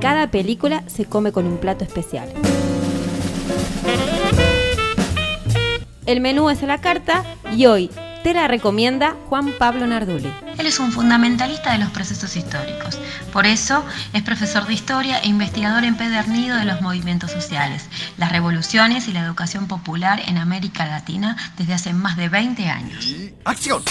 cada película se come con un plato especial. El menú es a la carta y hoy te la recomienda Juan Pablo Narduli. Él es un fundamentalista de los procesos históricos. Por eso es profesor de historia e investigador empedernido de los movimientos sociales, las revoluciones y la educación popular en América Latina desde hace más de 20 años. ¡Acción!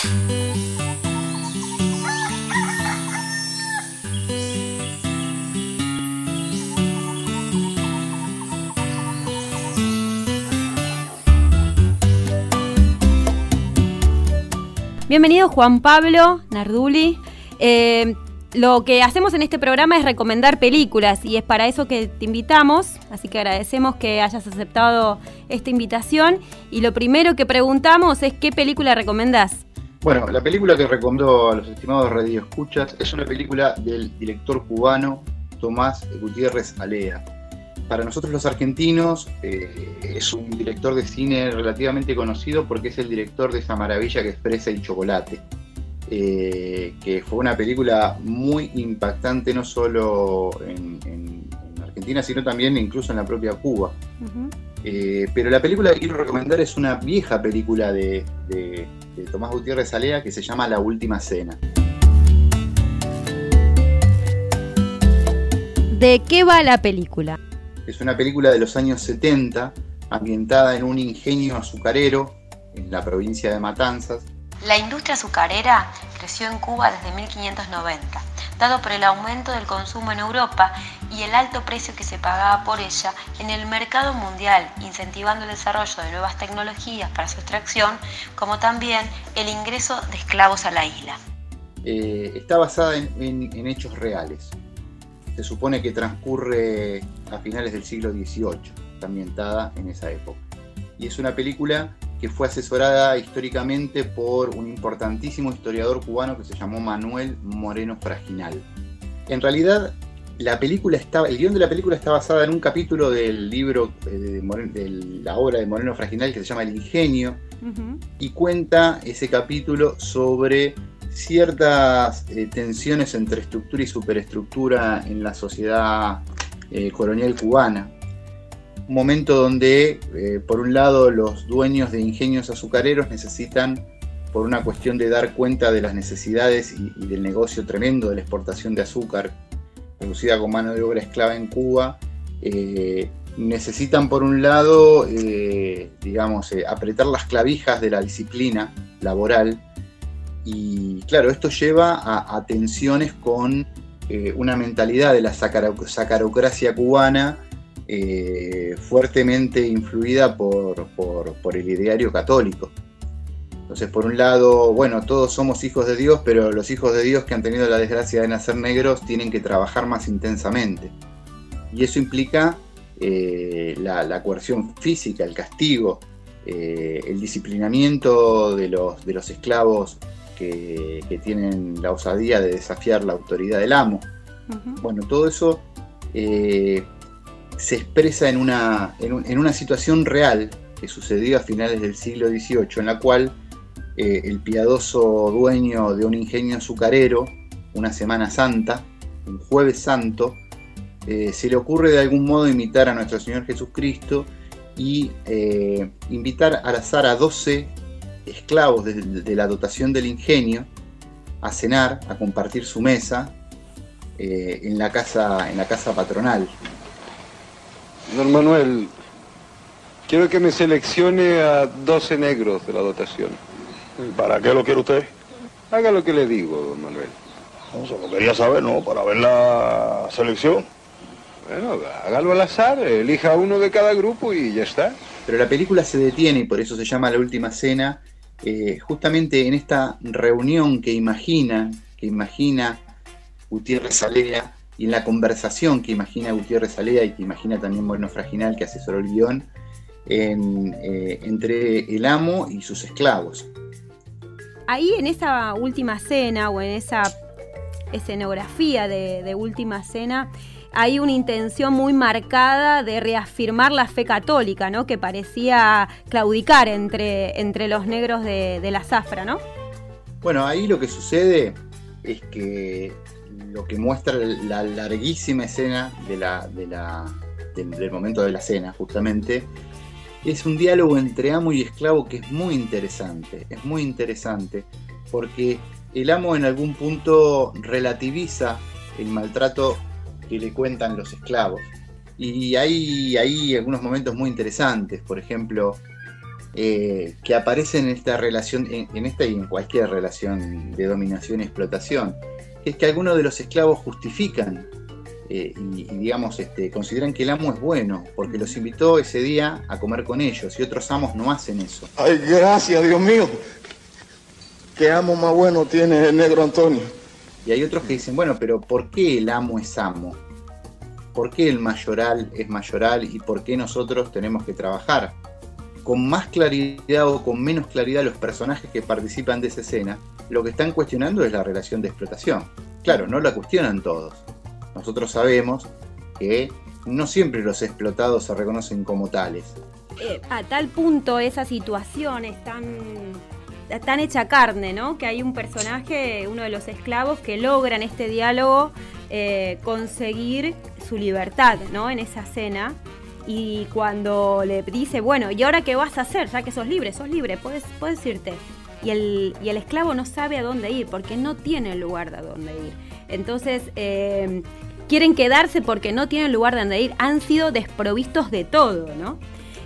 Bienvenido Juan Pablo Narduli. Eh, lo que hacemos en este programa es recomendar películas y es para eso que te invitamos, así que agradecemos que hayas aceptado esta invitación y lo primero que preguntamos es qué película recomendás. Bueno, la película que recomiendo a los estimados Radio Escuchas es una película del director cubano Tomás Gutiérrez Alea para nosotros los argentinos eh, es un director de cine relativamente conocido porque es el director de esa maravilla que expresa el chocolate, eh, que fue una película muy impactante no solo en, Argentina, sino también incluso en la propia Cuba. Eh, pero la película que quiero recomendar es una vieja película de, de Tomás Gutiérrez Alea que se llama La Última Cena. ¿De qué va la película? Es una película de los años 70, ambientada en un ingenio azucarero en la provincia de Matanzas. La industria azucarera creció en Cuba desde 1590, dado por el aumento del consumo en Europa y el alto precio que se pagaba por ella en el mercado mundial, incentivando el desarrollo de nuevas tecnologías para su extracción, como también el ingreso de esclavos a la isla. Eh, está basada en hechos reales se supone que transcurre a finales del siglo XVIII, está ambientada en esa época. Y es una película que fue asesorada históricamente por un importantísimo historiador cubano que se llamó Manuel Moreno Fraginal. En realidad, la película estaba, el guion de la película está basada en un capítulo del libro eh, de, la obra de Moreno Fraginal que se llama El Ingenio y cuenta ese capítulo sobre ciertas eh, tensiones entre estructura y superestructura en la sociedad eh, colonial cubana. Un momento donde, eh, por un lado, los dueños de ingenios azucareros necesitan, por una cuestión de dar cuenta de las necesidades y, del negocio tremendo de la exportación de azúcar, producida con mano de obra esclava en Cuba, necesitan, por un lado, digamos, apretar las clavijas de la disciplina laboral y claro, esto lleva a, tensiones con eh, una mentalidad de la sacarocracia cubana eh, fuertemente influida por, el ideario católico. Entonces, por un lado, bueno, todos somos hijos de Dios, pero los hijos de Dios que han tenido la desgracia de nacer negros tienen que trabajar más intensamente. Y eso implica eh, la, coerción física, el castigo, el disciplinamiento de los, de los esclavos que, tienen la osadía de desafiar la autoridad del amo. Bueno, todo eso eh, se expresa en una, en, una situación real que sucedió a finales del siglo XVIII, en la cual eh, el piadoso dueño de un ingenio azucarero, una Semana Santa, un jueves santo, eh, se le ocurre de algún modo imitar a nuestro Señor Jesucristo y invitar al azar a 12 esclavos de, la dotación del ingenio a cenar, a compartir su mesa eh, en, la casa, en la casa patronal. Don Manuel, quiero que me seleccione a 12 negros de la dotación. ¿Para qué lo quiere usted? Haga lo que le digo, don Manuel. No, solo quería saber, ¿no? Para ver la selección. Bueno, hágalo al azar, elija uno de cada grupo y ya está. Pero la película se detiene y por eso se llama La Última Cena eh, justamente en esta reunión que imagina, que imagina Gutiérrez Alea y en la conversación que imagina Gutiérrez Alea y que imagina también Bueno Fraginal, que asesoró el guion, eh, entre el amo y sus esclavos. Ahí en esa última cena o en esa escenografía de, última cena, hay una intención muy marcada de reafirmar la fe católica, ¿no? Que parecía claudicar entre, entre los negros de, la zafra, ¿no? Bueno, ahí lo que sucede es que lo que muestra la larguísima escena de la, del, momento de la cena, justamente, es un diálogo entre amo y esclavo que es muy interesante, es muy interesante, porque el amo en algún punto relativiza el maltrato que le cuentan los esclavos. Y hay, hay algunos momentos muy interesantes, por ejemplo, eh, que aparecen en esta relación, en, esta y en cualquier relación de dominación y explotación, es que algunos de los esclavos justifican eh, y, digamos, este, consideran que el amo es bueno, porque los invitó ese día a comer con ellos, y otros amos no hacen eso. Ay, gracias, Dios mío. ¿Qué amo más bueno tiene el negro Antonio? Y hay otros que dicen, bueno, pero ¿por qué el amo es amo? ¿Por qué el mayoral es mayoral y por qué nosotros tenemos que trabajar? Con más claridad o con menos claridad los personajes que participan de esa escena, lo que están cuestionando es la relación de explotación. Claro, no la cuestionan todos. Nosotros sabemos que no siempre los explotados se reconocen como tales. Eh, a tal punto esa situación es tan tan hecha carne, ¿no? Que hay un personaje, uno de los esclavos, que logra en este diálogo eh, conseguir su libertad, ¿no? En esa cena. Y cuando le dice, bueno, ¿y ahora qué vas a hacer? Ya que sos libre, sos libre, puedes, puedes irte. Y el, y el esclavo no sabe a dónde ir, porque no tiene lugar de dónde ir. Entonces, eh, quieren quedarse porque no tienen lugar de dónde ir. Han sido desprovistos de todo, ¿no?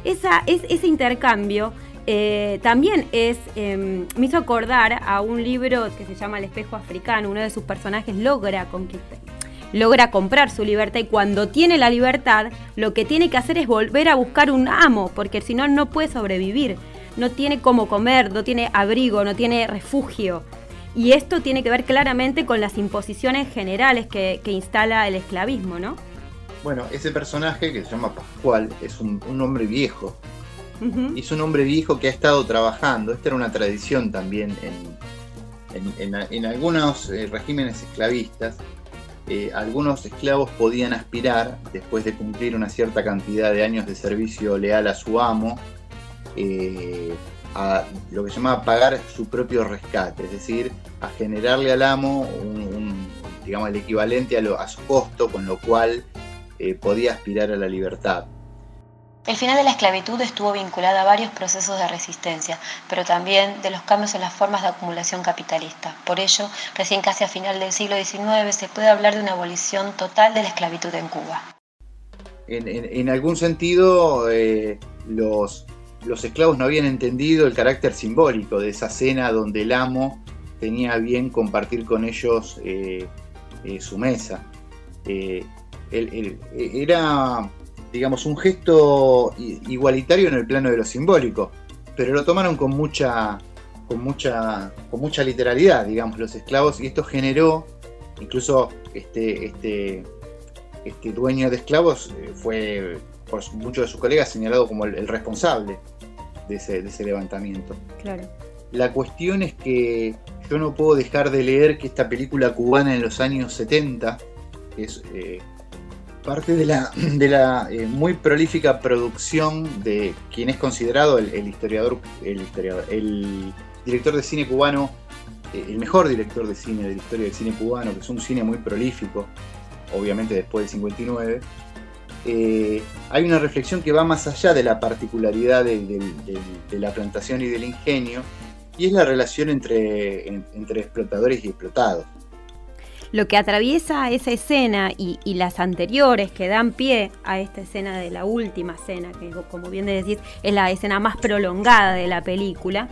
Esa, es, ese intercambio eh, también em, me hizo acordar a un libro que se llama El espejo africano. Uno de sus personajes logra conquistar, logra comprar su libertad y cuando tiene la libertad, lo que tiene que hacer es volver a buscar un amo, porque si no, no puede sobrevivir. No tiene cómo comer, no tiene abrigo, no tiene refugio. Y esto tiene que ver claramente con las imposiciones generales que, instala el esclavismo, ¿no? Bueno, ese personaje que se llama Pascual es un hombre viejo, y es un hombre viejo que ha estado trabajando. Esta era una tradición también en, algunos eh, regímenes esclavistas. Eh, algunos esclavos podían aspirar, después de cumplir una cierta cantidad de años de servicio leal a su amo, eh, a lo que se llamaba pagar su propio rescate, es decir, a generarle al amo digamos, el equivalente a, a, su costo, con lo cual podía aspirar a la libertad. El final de la esclavitud estuvo vinculado a varios procesos de resistencia, pero también de los cambios en las formas de acumulación capitalista. Por ello, recién casi a final del siglo XIX se puede hablar de una abolición total de la esclavitud en Cuba. En, algún sentido, eh, los, esclavos no habían entendido el carácter simbólico de esa cena donde el amo tenía bien compartir con ellos eh, eh, su mesa. era digamos, un gesto igualitario en el plano de lo simbólico, pero lo tomaron con mucha, con mucha, con mucha literalidad, digamos, los esclavos, y esto generó, incluso este, este, este dueño de esclavos eh, fue por muchos de sus colegas señalado como el, responsable de ese, levantamiento. Claro. La cuestión es que yo no puedo dejar de leer que esta película cubana en los años 70, que es eh, parte de la, de la eh, muy prolífica producción de quien es considerado el, historiador, el historiador, el director de cine cubano, eh, el mejor director de cine de la historia del cine cubano, que es un cine muy prolífico, obviamente después del 59. Eh, hay una reflexión que va más allá de la particularidad de, la plantación y del ingenio, y es la relación entre, entre explotadores y explotados lo que atraviesa esa escena y, las anteriores que dan pie a esta escena de la última escena, que como bien decís es la escena más prolongada de la película,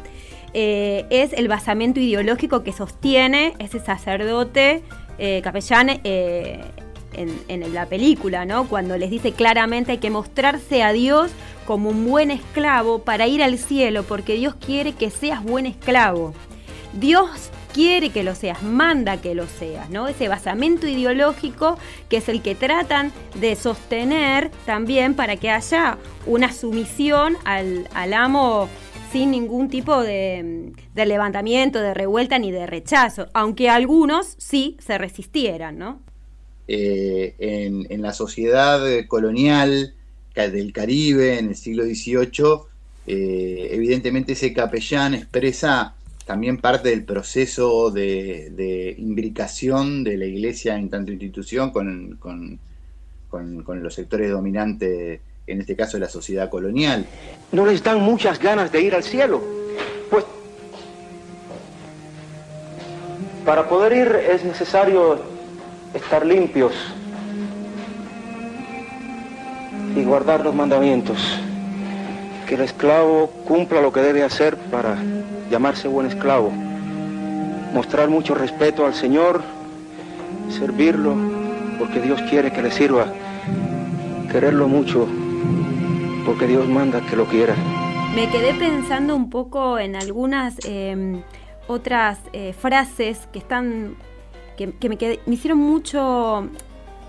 eh, es el basamento ideológico que sostiene ese sacerdote eh, capellán eh, en, la película, ¿no? Cuando les dice claramente hay que mostrarse a Dios como un buen esclavo para ir al cielo, porque Dios quiere que seas buen esclavo. Dios quiere que lo seas, manda que lo seas, ¿no? Ese basamento ideológico que es el que tratan de sostener también para que haya una sumisión al, amo sin ningún tipo de, levantamiento, de revuelta ni de rechazo, aunque algunos sí se resistieran, ¿no? Eh, en, la sociedad colonial del Caribe en el siglo XVIII, eh, evidentemente ese capellán expresa también parte del proceso de, imbricación de la iglesia en tanto institución con, con, los sectores dominantes, en este caso de la sociedad colonial. No les dan muchas ganas de ir al cielo, pues para poder ir es necesario estar limpios y guardar los mandamientos. Que el esclavo cumpla lo que debe hacer para llamarse buen esclavo, mostrar mucho respeto al Señor, servirlo, porque Dios quiere que le sirva, quererlo mucho, porque Dios manda que lo quiera. Me quedé pensando un poco en algunas em, otras eh, frases que están, que, me, me, hicieron mucho,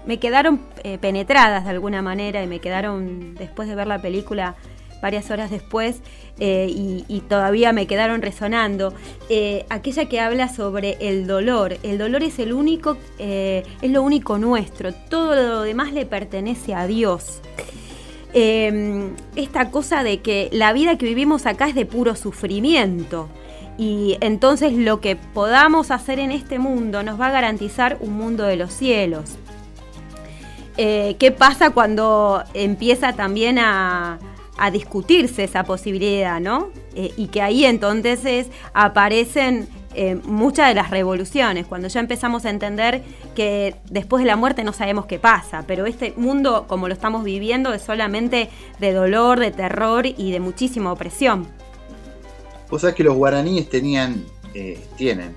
me quedaron eh, penetradas de alguna manera y me quedaron, después de ver la película, varias horas después eh, y, todavía me quedaron resonando. Eh, aquella que habla sobre el dolor. El dolor es el único, eh, es lo único nuestro. Todo lo demás le pertenece a Dios. esta cosa de que la vida que vivimos acá es de puro sufrimiento. Y entonces lo que podamos hacer en este mundo nos va a garantizar un mundo de los cielos. ¿Qué pasa cuando empieza también a, a discutirse esa posibilidad, ¿no? Eh, y que ahí entonces aparecen eh, muchas de las revoluciones, cuando ya empezamos a entender que después de la muerte no sabemos qué pasa, pero este mundo como lo estamos viviendo es solamente de dolor, de terror y de muchísima opresión. Vos sabés que los guaraníes tenían, eh, tienen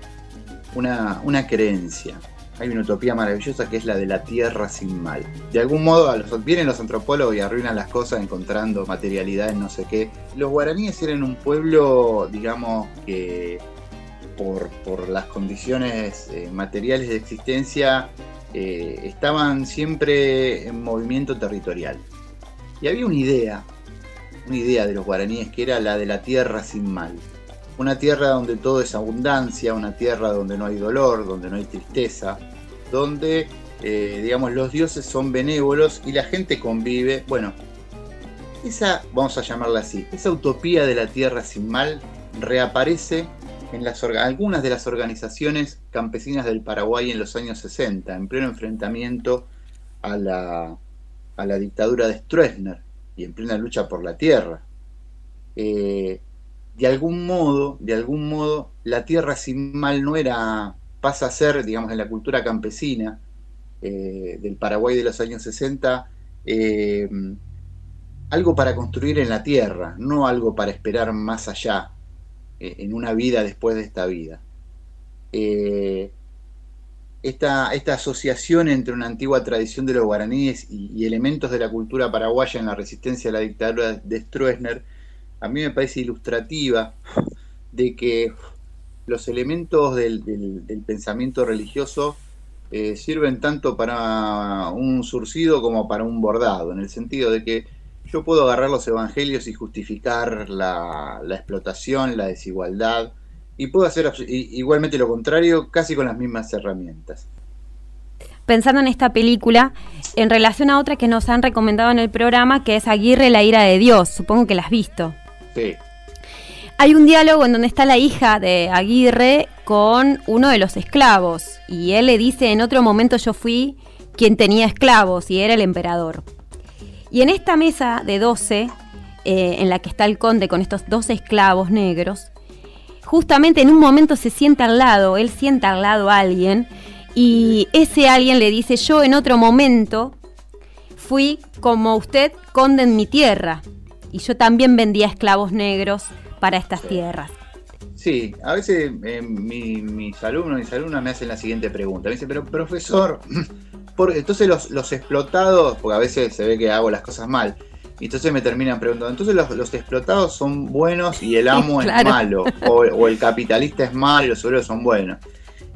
una, una creencia hay una utopía maravillosa que es la de la tierra sin mal. De algún modo vienen los antropólogos y arruinan las cosas encontrando materialidad en no sé qué. Los guaraníes eran un pueblo, digamos, que por, las condiciones eh, materiales de existencia eh, estaban siempre en movimiento territorial. Y había una idea, una idea de los guaraníes que era la de la tierra sin mal. Una tierra donde todo es abundancia, una tierra donde no hay dolor, donde no hay tristeza, donde, eh, digamos, los dioses son benévolos y la gente convive. Bueno, esa, vamos a llamarla así, esa utopía de la tierra sin mal reaparece en las, algunas de las organizaciones campesinas del Paraguay en los años 60, en pleno enfrentamiento a la, a la dictadura de Stroessner y en plena lucha por la tierra. Eh, de algún modo, de algún modo, la tierra sin mal no era, pasa a ser, digamos, en la cultura campesina eh, del Paraguay de los años 60, eh, algo para construir en la tierra, no algo para esperar más allá, eh, en una vida después de esta vida. Esta, asociación entre una antigua tradición de los guaraníes y, y, elementos de la cultura paraguaya en la resistencia a la dictadura de Stroessner a mí me parece ilustrativa de que los elementos del, pensamiento religioso eh, sirven tanto para un surcido como para un bordado, en el sentido de que yo puedo agarrar los evangelios y justificar la, explotación, la desigualdad, y puedo hacer igualmente lo contrario casi con las mismas herramientas. Pensando en esta película, en relación a otra que nos han recomendado en el programa, que es Aguirre, la ira de Dios, supongo que la has visto. Hay un diálogo en donde está la hija de Aguirre con uno de los esclavos y él le dice, en otro momento yo fui quien tenía esclavos y era el emperador. Y en esta mesa de 12, eh, en la que está el conde con estos dos esclavos negros, justamente en un momento se sienta al lado, él sienta al lado a alguien y ese alguien le dice, yo en otro momento fui como usted conde en mi tierra y yo también vendía esclavos negros para estas tierras. Sí, a veces eh, mis alumnos y mis alumnas me hacen la siguiente pregunta. Me dicen, pero profesor, entonces los, explotados, porque a veces se ve que hago las cosas mal, Y entonces me terminan preguntando, entonces los, explotados son buenos y el amo es malo, o, el capitalista es malo y los obreros son buenos.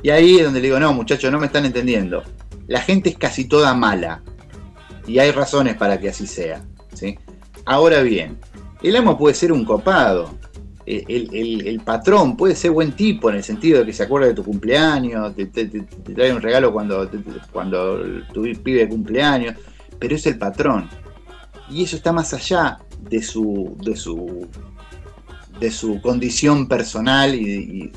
Y ahí es donde le digo, no muchachos, no me están entendiendo. La gente es casi toda mala. Y hay razones para que así sea. ¿sí? Ahora bien, el amo puede ser un copado. El, patrón puede ser buen tipo en el sentido de que se acuerda de tu cumpleaños, te, trae un regalo cuando, cuando tu pibe cumpleaños, pero es el patrón y eso está más allá de su, de su, de su condición personal y,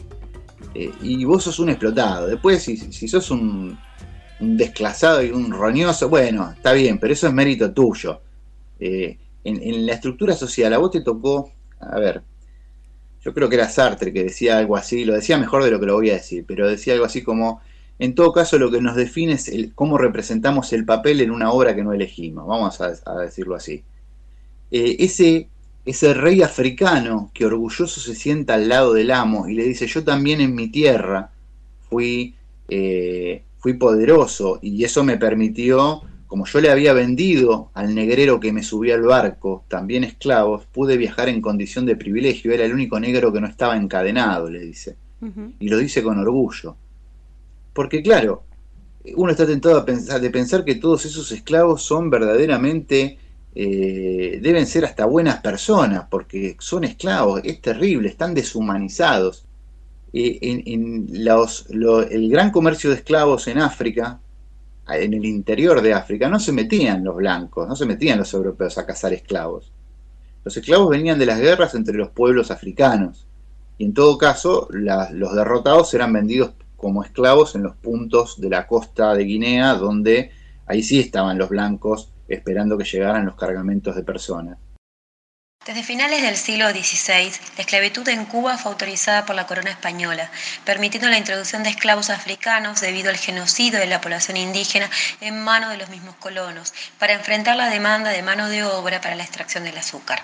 eh, y, vos sos un explotado. Después, si, si sos un, desclasado y un roñoso, bueno, está bien, pero eso es mérito tuyo. Eh, en, la estructura social, a vos te tocó, a ver, yo creo que era Sartre que decía algo así, lo decía mejor de lo que lo voy a decir, pero decía algo así como, en todo caso, lo que nos define es el, cómo representamos el papel en una obra que no elegimos, vamos a, decirlo así. Eh, ese, rey africano que orgulloso se sienta al lado del amo y le dice, yo también en mi tierra fui, eh, fui poderoso y eso me permitió, como yo le había vendido al negrero que me subía al barco, también esclavos, pude viajar en condición de privilegio, era el único negro que no estaba encadenado, le dice. Y lo dice con orgullo. Porque claro, uno está tentado a pensar, de pensar que todos esos esclavos son verdaderamente, eh, deben ser hasta buenas personas, porque son esclavos, es terrible, están deshumanizados. Eh, en, el gran comercio de esclavos en África, en el interior de África, no se metían los blancos, no se metían los europeos a cazar esclavos. Los esclavos venían de las guerras entre los pueblos africanos. Y en todo caso, los derrotados eran vendidos como esclavos en los puntos de la costa de Guinea, donde ahí sí estaban los blancos esperando que llegaran los cargamentos de personas. Desde finales del siglo XVI, la esclavitud en Cuba fue autorizada por la corona española, permitiendo la introducción de esclavos africanos debido al genocidio de la población indígena en manos de los mismos colonos, para enfrentar la demanda de mano de obra para la extracción del azúcar.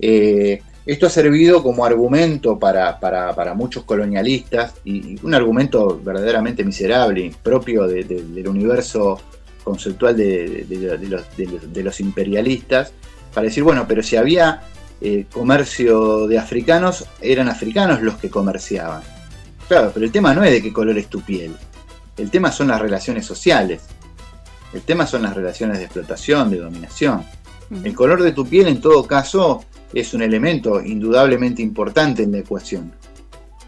Eh, esto ha servido como argumento para, muchos colonialistas y, un argumento verdaderamente miserable, propio del universo conceptual de, los, imperialistas, para decir, bueno, pero si había eh, comercio de africanos, eran africanos los que comerciaban. Claro, pero el tema no es de qué color es tu piel, el tema son las relaciones sociales, el tema son las relaciones de explotación, de dominación. El color de tu piel en todo caso es un elemento indudablemente importante en la ecuación.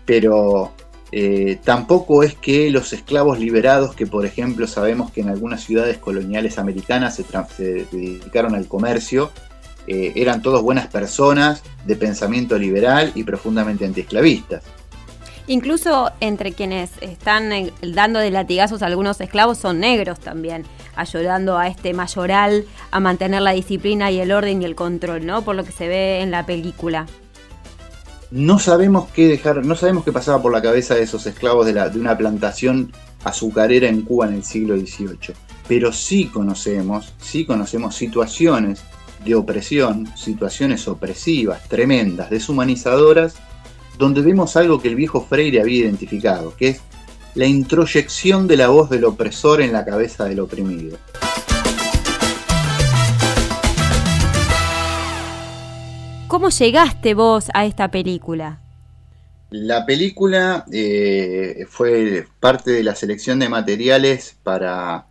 Pero eh, tampoco es que los esclavos liberados, que por ejemplo sabemos que en algunas ciudades coloniales americanas se, dedicaron al comercio, eh, eran todos buenas personas de pensamiento liberal y profundamente antiesclavistas. Incluso entre quienes están eh, dando de latigazos a algunos esclavos son negros también, ayudando a este mayoral a mantener la disciplina y el orden y el control, ¿no? Por lo que se ve en la película. No sabemos qué dejar, no sabemos qué pasaba por la cabeza de esos esclavos de, la, de una plantación azucarera en Cuba en el siglo XVIII, pero sí conocemos, sí conocemos situaciones de opresión, situaciones opresivas, tremendas, deshumanizadoras donde vemos algo que el viejo Freire había identificado, que es la introyección de la voz del opresor en la cabeza del oprimido. ¿Cómo llegaste vos a esta película? La película eh, fue parte de la selección de materiales para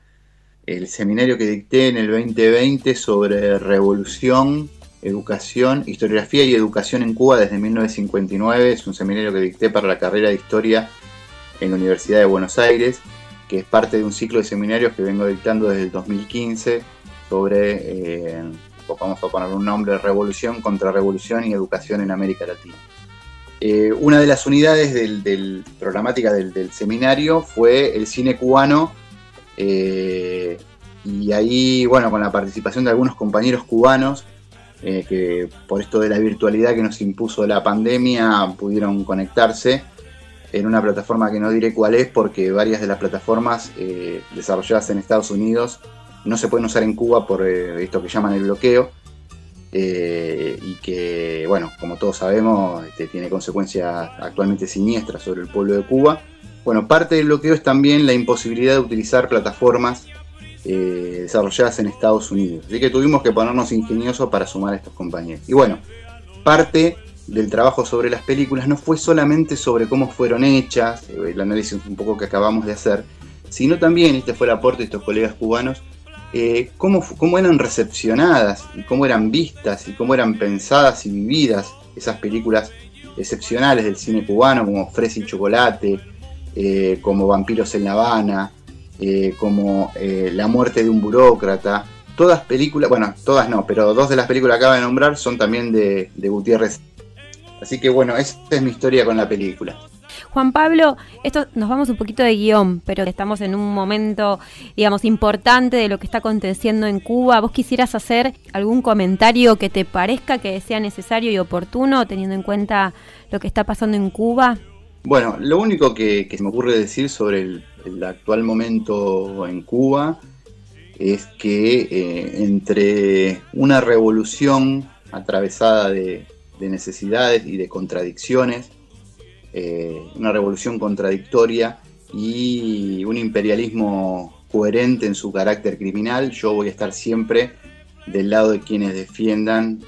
el seminario que dicté en el 2020 sobre revolución Educación, Historiografía y Educación en Cuba desde 1959. Es un seminario que dicté para la carrera de Historia en la Universidad de Buenos Aires, que es parte de un ciclo de seminarios que vengo dictando desde el 2015 sobre, eh, vamos a poner un nombre, Revolución, Contrarrevolución y Educación en América Latina. Eh, una de las unidades del, programática del, seminario fue el cine cubano eh, y ahí, bueno, con la participación de algunos compañeros cubanos, eh, que por esto de la virtualidad que nos impuso la pandemia pudieron conectarse en una plataforma que no diré cuál es porque varias de las plataformas eh, desarrolladas en Estados Unidos no se pueden usar en Cuba por esto que llaman el bloqueo y que, bueno, como todos sabemos, este, tiene consecuencias actualmente siniestras sobre el pueblo de Cuba. Bueno, parte del bloqueo es también la imposibilidad de utilizar plataformas eh, desarrolladas en Estados Unidos. Así que tuvimos que ponernos ingeniosos para sumar a estos compañeros. Y bueno, parte del trabajo sobre las películas no fue solamente sobre cómo fueron hechas, el análisis un poco que acabamos de hacer, sino también, este fue el aporte de estos colegas cubanos, eh, cómo, cómo, eran recepcionadas y cómo eran vistas y cómo eran pensadas y vividas esas películas excepcionales del cine cubano como Fresa y Chocolate, eh, como Vampiros en La Habana, eh, como La muerte de un burócrata. Todas películas, bueno, todas no, pero dos de las películas que acabo de nombrar son también de, de Gutiérrez. Así que bueno, esta es mi historia con la película. Juan Pablo, esto nos vamos un poquito de guion, pero estamos en un momento, digamos, importante de lo que está aconteciendo en Cuba. ¿Vos quisieras hacer algún comentario que te parezca que sea necesario y oportuno, teniendo en cuenta lo que está pasando en Cuba? Bueno, lo único que, se me ocurre decir sobre el, actual momento en Cuba es que eh, entre una revolución atravesada de necesidades y de contradicciones, eh, una revolución contradictoria y un imperialismo coherente en su carácter criminal, yo voy a estar siempre del lado de quienes defiendan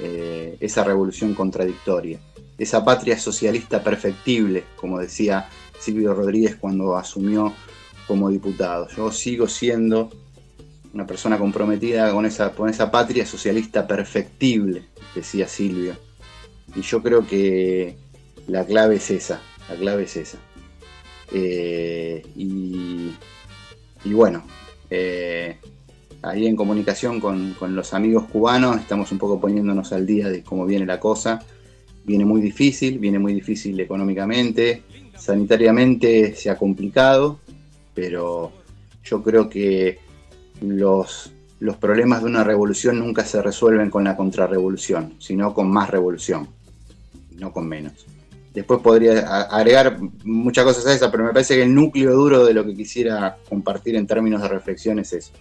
eh, esa revolución contradictoria, esa patria socialista perfectible, como decía Silvio Rodríguez cuando asumió como diputado. Yo sigo siendo una persona comprometida con esa, con esa patria socialista perfectible, decía Silvio. Y yo creo que la clave es esa, la clave es esa. Eh, y, bueno, eh, ahí en comunicación con, los amigos cubanos estamos un poco poniéndonos al día de cómo viene la cosa. Viene muy difícil, viene muy difícil económicamente, sanitariamente se ha complicado, pero yo creo que los, los problemas de una revolución nunca se resuelven con la contrarrevolución, sino con más revolución, no con menos. Después podría agregar muchas cosas a esa, pero me parece que el núcleo duro de lo que quisiera compartir en términos de reflexión es eso.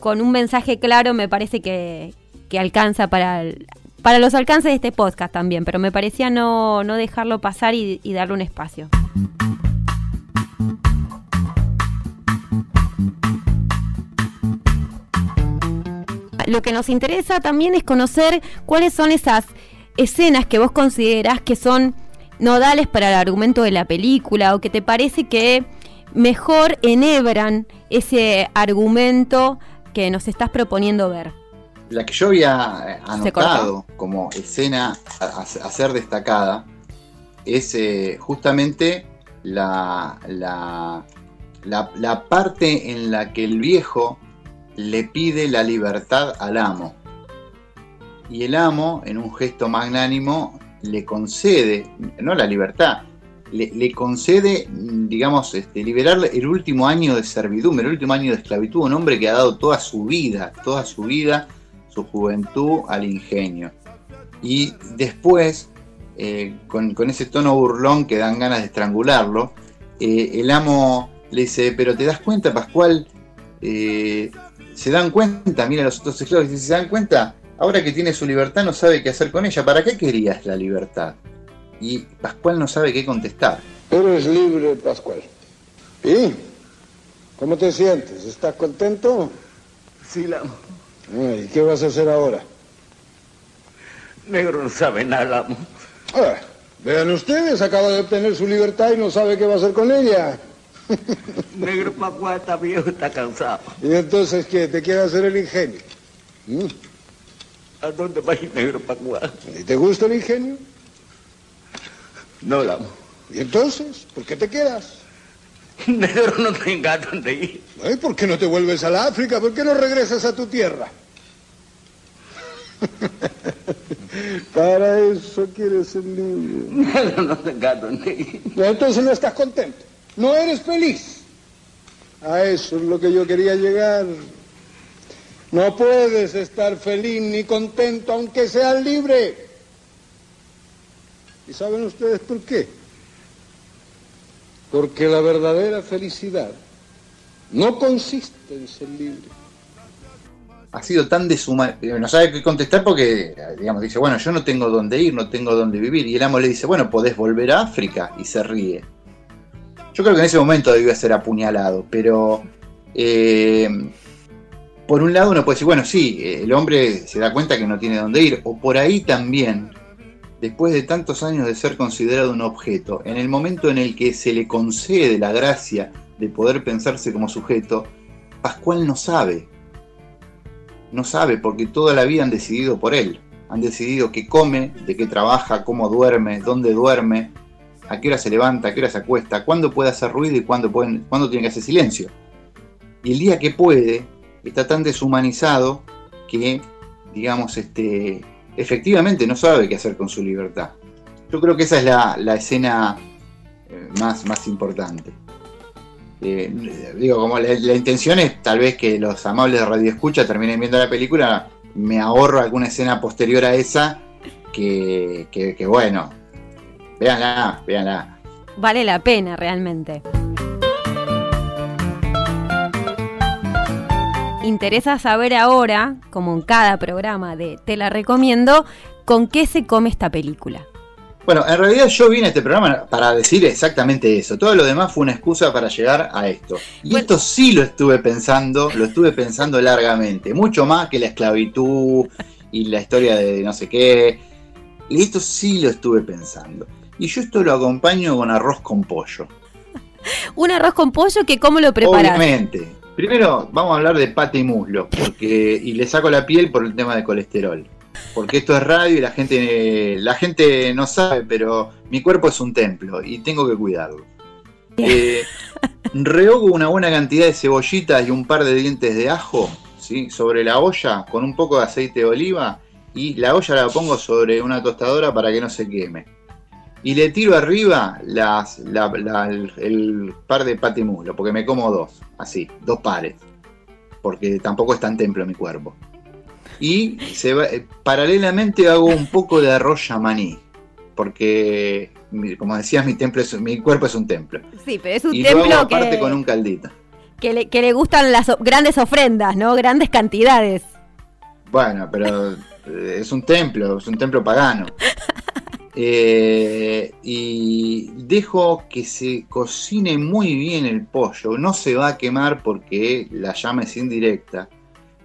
Con un mensaje claro me parece que, alcanza para, para los alcances de este podcast también, pero me parecía no, dejarlo pasar y, y darle un espacio. Lo que nos interesa también es conocer cuáles son esas escenas que vos considerás que son nodales para el argumento de la película o que te parece que mejor enhebran ese argumento que nos estás proponiendo ver? La que yo había eh, anotado como escena a, ser destacada es eh, justamente la, la, la parte en la que el viejo le pide la libertad al amo. Y el amo, en un gesto magnánimo, le concede, no la libertad, le, concede, digamos, este, liberar el último año de servidumbre, el último año de esclavitud, un hombre que ha dado toda su vida, toda su vida, su juventud al ingenio. Y después, eh, con, ese tono burlón que dan ganas de estrangularlo, eh, el amo le dice, pero te das cuenta, Pascual, eh, se dan cuenta, mira los otros esclavos, se dan cuenta, Ahora que tiene su libertad no sabe qué hacer con ella. ¿Para qué querías la libertad? Y Pascual no sabe qué contestar. Eres libre, Pascual. ¿Y? ¿Cómo te sientes? ¿Estás contento? Sí, la ¿Y qué vas a hacer ahora? Negro no sabe nada, amo. Ah, vean ustedes, acaba de obtener su libertad y no sabe qué va a hacer con ella. Negro Pascual está viejo, está cansado. ¿Y entonces qué? ¿Te quiere hacer el ingenio? ¿Mm? ¿A dónde va ir negro Pacuá? ¿Y te gusta el ingenio? No, la amo. ¿Y entonces? ¿Por qué te quedas? Negro no tenga dónde ir. ¿Y ¿Por qué no te vuelves a la África? ¿Por qué no regresas a tu tierra? Para eso quieres ser libre. Negro no tenga dónde ir. Entonces no estás contento. No eres feliz. A eso es lo que yo quería llegar. No puedes estar feliz ni contento aunque seas libre. ¿Y saben ustedes por qué? Porque la verdadera felicidad no consiste en ser libre. Ha sido tan deshumanizado, eh, no sabe qué contestar porque, digamos, dice, bueno, yo no tengo dónde ir, no tengo dónde vivir. Y el amo le dice, bueno, podés volver a África y se ríe. Yo creo que en ese momento debió ser apuñalado, pero eh, por un lado uno puede decir, bueno, sí, el hombre se da cuenta que no tiene dónde ir, o por ahí también, después de tantos años de ser considerado un objeto, en el momento en el que se le concede la gracia de poder pensarse como sujeto, Pascual no sabe. No sabe porque toda la vida han decidido por él. Han decidido qué come, de qué trabaja, cómo duerme, dónde duerme, a qué hora se levanta, a qué hora se acuesta, cuándo puede hacer ruido y cuándo, cuándo tiene que hacer silencio. Y el día que puede, está tan deshumanizado que, digamos, este, efectivamente no sabe qué hacer con su libertad. Yo creo que esa es la, escena eh, más, más importante. Eh, digo, como la, intención es tal vez que los amables de Radio Escucha terminen viendo la película, me ahorro alguna escena posterior a esa que, que bueno, véanla, véanla. Vale la pena realmente. Interesa saber ahora, como en cada programa de Te la recomiendo, con qué se come esta película. Bueno, en realidad yo vine a este programa para decir exactamente eso. Todo lo demás fue una excusa para llegar a esto. Y esto sí lo estuve pensando, lo estuve pensando largamente. Mucho más que la esclavitud y la historia de no sé qué. Y esto sí lo estuve pensando. Y yo esto lo acompaño con arroz con pollo. Un arroz con pollo que cómo lo preparas. Obviamente. Primero vamos a hablar de pata y muslo, porque y le saco la piel por el tema de colesterol porque esto es radio y la gente, la gente no sabe, pero mi cuerpo es un templo y tengo que cuidarlo. Eh, rehogo una buena cantidad de cebollitas y un par de dientes de ajo ¿sí? sobre la olla con un poco de aceite de oliva y la olla la pongo sobre una tostadora para que no se queme. Y le tiro arriba las, el, par de patimulo, porque me como dos, así, dos pares, porque tampoco es tan templo mi cuerpo y se eh, paralelamente hago un poco de arroz yamaní, porque, como decías, mi, templo mi cuerpo es un templo. Sí, pero es un y templo lo aparte con un caldito. Que le, que le gustan las grandes ofrendas, ¿no? Grandes cantidades. Bueno, pero eh, es un templo, es un templo pagano. Eh, y dejo que se cocine muy bien el pollo. No se va a quemar porque la llama es indirecta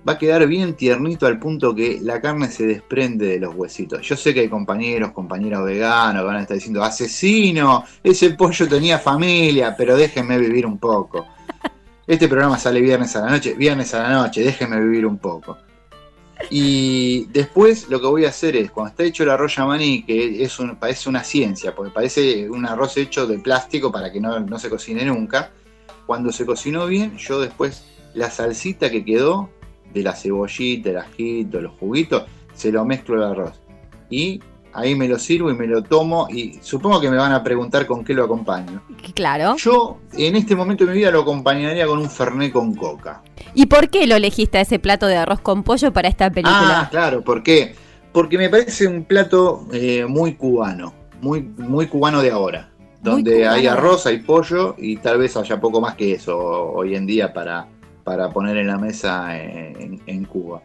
va a quedar bien tiernito al punto que la carne se desprende de los huesitos. Yo sé que hay compañeros, compañeras veganos que van a estar diciendo, asesino, ese pollo tenía familia, pero déjenme vivir un poco. Este programa sale viernes a la noche, viernes a la noche, déjenme vivir un poco. Y después lo que voy a hacer es, cuando está hecho el arroz yamaní, que es parece una ciencia, porque parece un arroz hecho de plástico para que no, no se cocine nunca, cuando se cocinó bien, yo después la salsita que quedó de la cebollita, el ajito, los juguitos, se lo mezclo al arroz. Y ahí me lo sirvo y me lo tomo y supongo que me van a preguntar con qué lo acompaño. Claro. Yo en este momento de mi vida lo acompañaría con un fernet con coca. ¿Y por qué lo elegiste a ese plato de arroz con pollo para esta película? Ah, claro, ¿por qué? Porque me parece un plato eh, muy cubano, muy, muy cubano de ahora, donde hay arroz, hay pollo y tal vez haya poco más que eso hoy en día para, para poner en la mesa en, Cuba.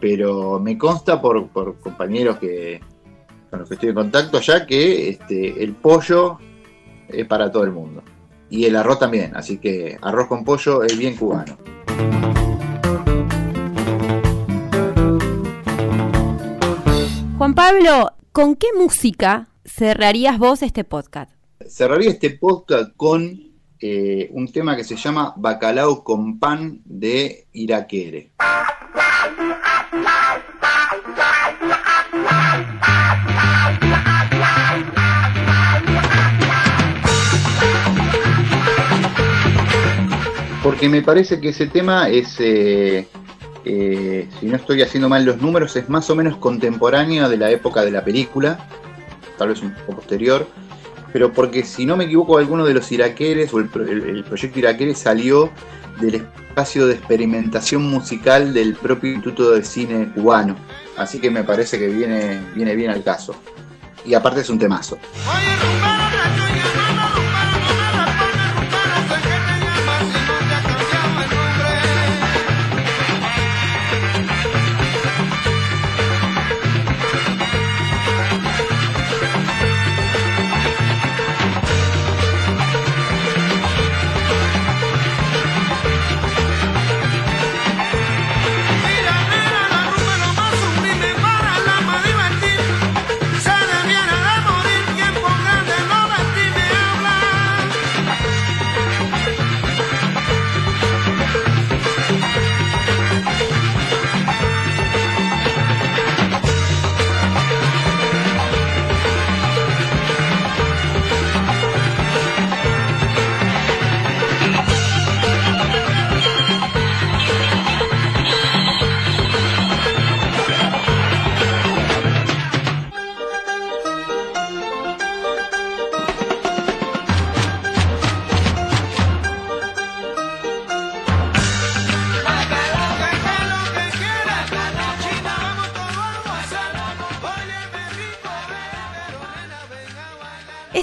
Pero me consta por, compañeros que con los que estoy en contacto ya que este, el pollo es para todo el mundo. Y el arroz también, así que arroz con pollo es bien cubano. Juan Pablo, ¿con qué música cerrarías vos este podcast? Cerraría este podcast con eh, un tema que se llama Bacalao con pan de Iraquere. Porque me parece que ese tema es, eh, eh, si no estoy haciendo mal los números, es más o menos contemporáneo de la época de la película, tal vez un poco posterior pero porque si no me equivoco, alguno de los iraqueres o el, proyecto iraqueres salió del espacio de experimentación musical del propio Instituto de Cine cubano. Así que me parece que viene, viene bien al caso. Y aparte es un temazo.